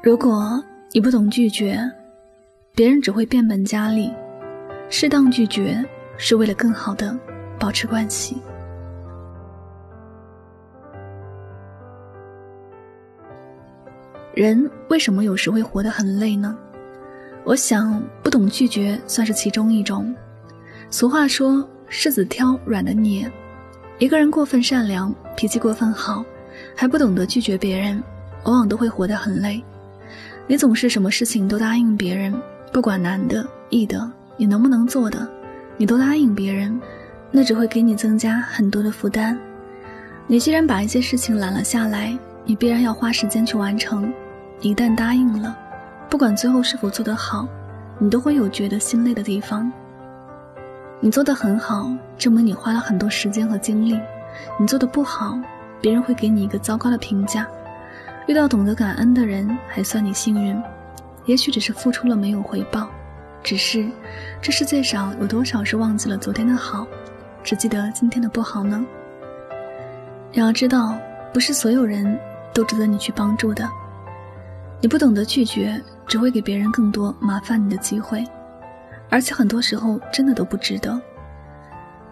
如果你不懂拒绝，别人只会变本加厉。适当拒绝是为了更好的保持关系。人为什么有时会活得很累呢？我想，不懂拒绝算是其中一种。俗话说：“柿子挑软的捏。”一个人过分善良，脾气过分好，还不懂得拒绝别人，往往都会活得很累。你总是什么事情都答应别人，不管难的、易的，你能不能做的，你都答应别人，那只会给你增加很多的负担。你既然把一些事情揽了下来，你必然要花时间去完成。一旦答应了，不管最后是否做得好，你都会有觉得心累的地方。你做的很好，证明你花了很多时间和精力；你做的不好，别人会给你一个糟糕的评价。遇到懂得感恩的人，还算你幸运。也许只是付出了没有回报，只是这世界上有多少是忘记了昨天的好，只记得今天的不好呢？你要知道，不是所有人都值得你去帮助的。你不懂得拒绝，只会给别人更多麻烦你的机会。而且很多时候真的都不值得。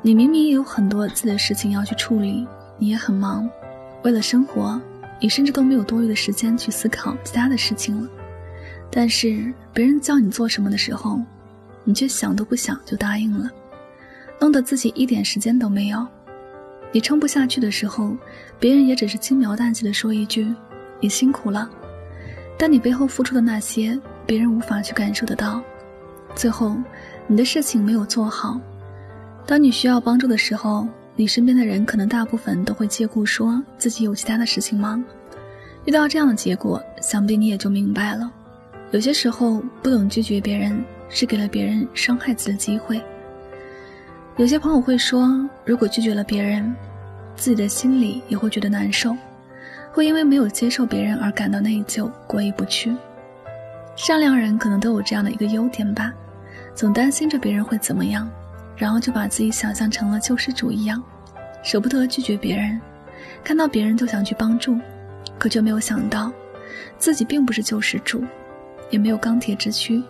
你明明也有很多自己的事情要去处理，你也很忙，为了生活，你甚至都没有多余的时间去思考其他的事情了。但是别人叫你做什么的时候，你却想都不想就答应了，弄得自己一点时间都没有。你撑不下去的时候，别人也只是轻描淡写的说一句：“你辛苦了。”但你背后付出的那些，别人无法去感受得到。最后，你的事情没有做好。当你需要帮助的时候，你身边的人可能大部分都会借故说自己有其他的事情忙。遇到这样的结果，想必你也就明白了。有些时候不懂拒绝别人，是给了别人伤害自己的机会。有些朋友会说，如果拒绝了别人，自己的心里也会觉得难受，会因为没有接受别人而感到内疚，过意不去。善良人可能都有这样的一个优点吧。总担心着别人会怎么样，然后就把自己想象成了救世主一样，舍不得拒绝别人，看到别人就想去帮助，可却没有想到，自己并不是救世主，也没有钢铁之躯，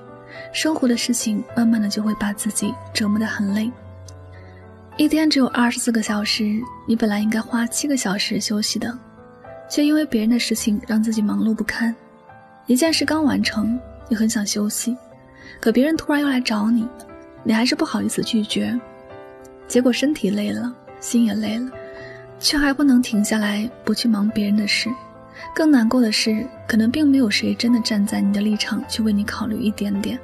生活的事情慢慢的就会把自己折磨得很累。一天只有二十四个小时，你本来应该花七个小时休息的，却因为别人的事情让自己忙碌不堪。一件事刚完成，你很想休息。可别人突然又来找你，你还是不好意思拒绝，结果身体累了，心也累了，却还不能停下来不去忙别人的事。更难过的是，可能并没有谁真的站在你的立场去为你考虑一点点。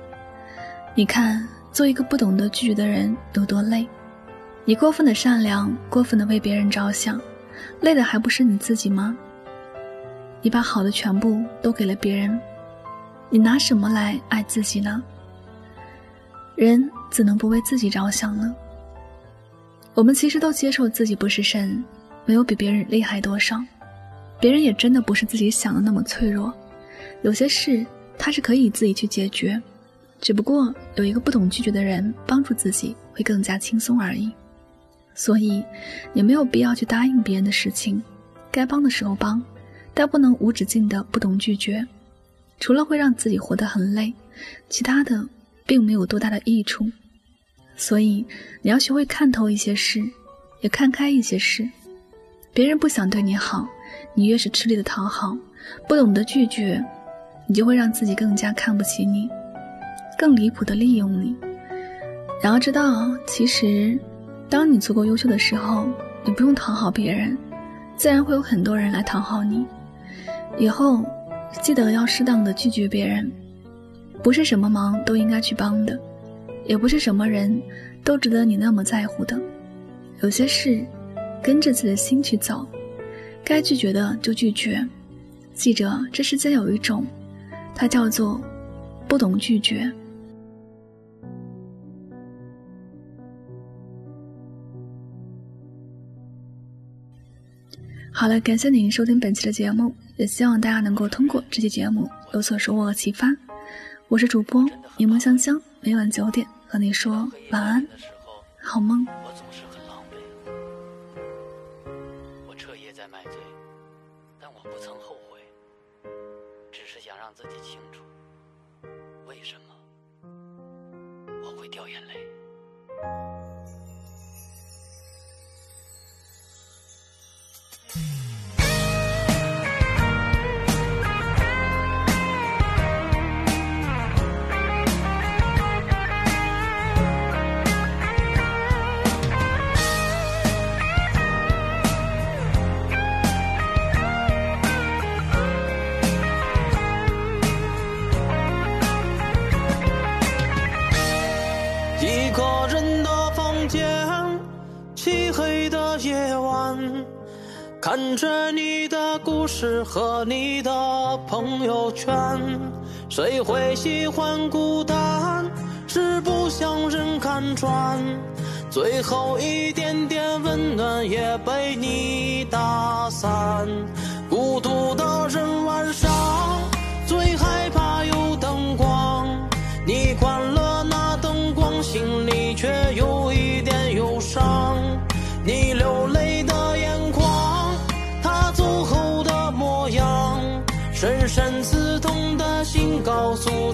你看，做一个不懂得拒绝的人有多累？你过分的善良，过分的为别人着想，累的还不是你自己吗？你把好的全部都给了别人，你拿什么来爱自己呢？人怎能不为自己着想呢？我们其实都接受自己不是神，没有比别人厉害多少，别人也真的不是自己想的那么脆弱。有些事他是可以自己去解决，只不过有一个不懂拒绝的人帮助自己会更加轻松而已。所以，也没有必要去答应别人的事情，该帮的时候帮，但不能无止境的不懂拒绝，除了会让自己活得很累，其他的。并没有多大的益处，所以你要学会看透一些事，也看开一些事。别人不想对你好，你越是吃力的讨好，不懂得拒绝，你就会让自己更加看不起你，更离谱的利用你。然后知道，其实，当你足够优秀的时候，你不用讨好别人，自然会有很多人来讨好你。以后记得要适当的拒绝别人。不是什么忙都应该去帮的，也不是什么人都值得你那么在乎的。有些事，跟着自己的心去走，该拒绝的就拒绝。记着，这世间有一种，它叫做不懂拒绝。好了，感谢您收听本期的节目，也希望大家能够通过这期节目有所收获和启发。我是主播柠檬香香，每晚九点和你说晚安，好梦。我总是很狼狈，我彻夜在买醉，但我不曾后悔，只是。想让自己清楚，为什么我会掉眼泪。看着你的故事和你的朋友圈，谁会喜欢孤单？是不想人看穿，最后一点点温暖也被你打散。孤独的人晚上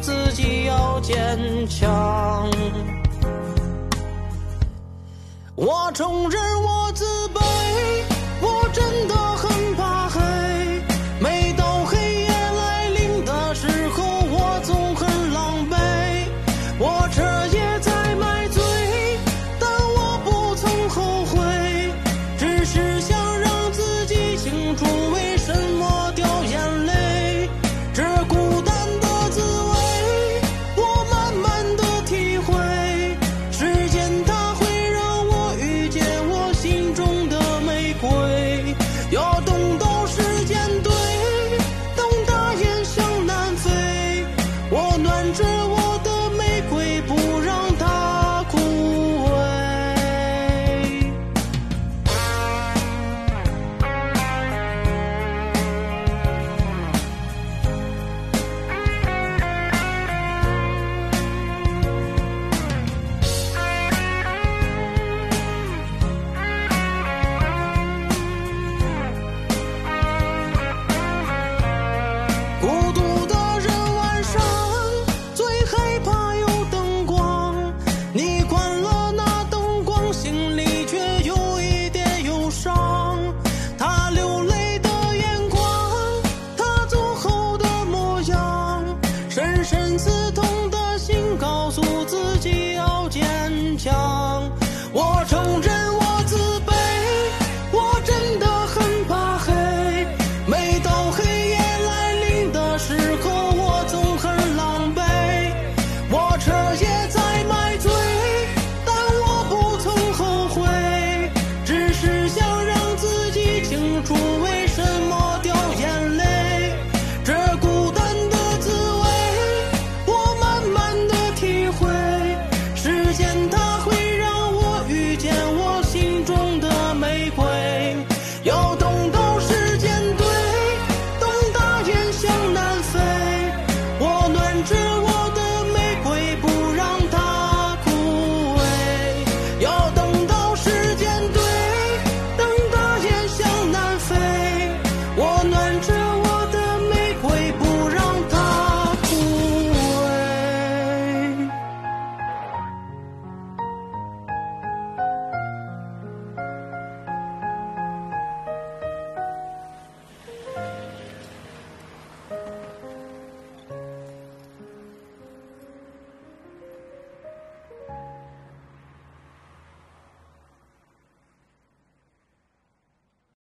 自己要坚强。我承认我自卑。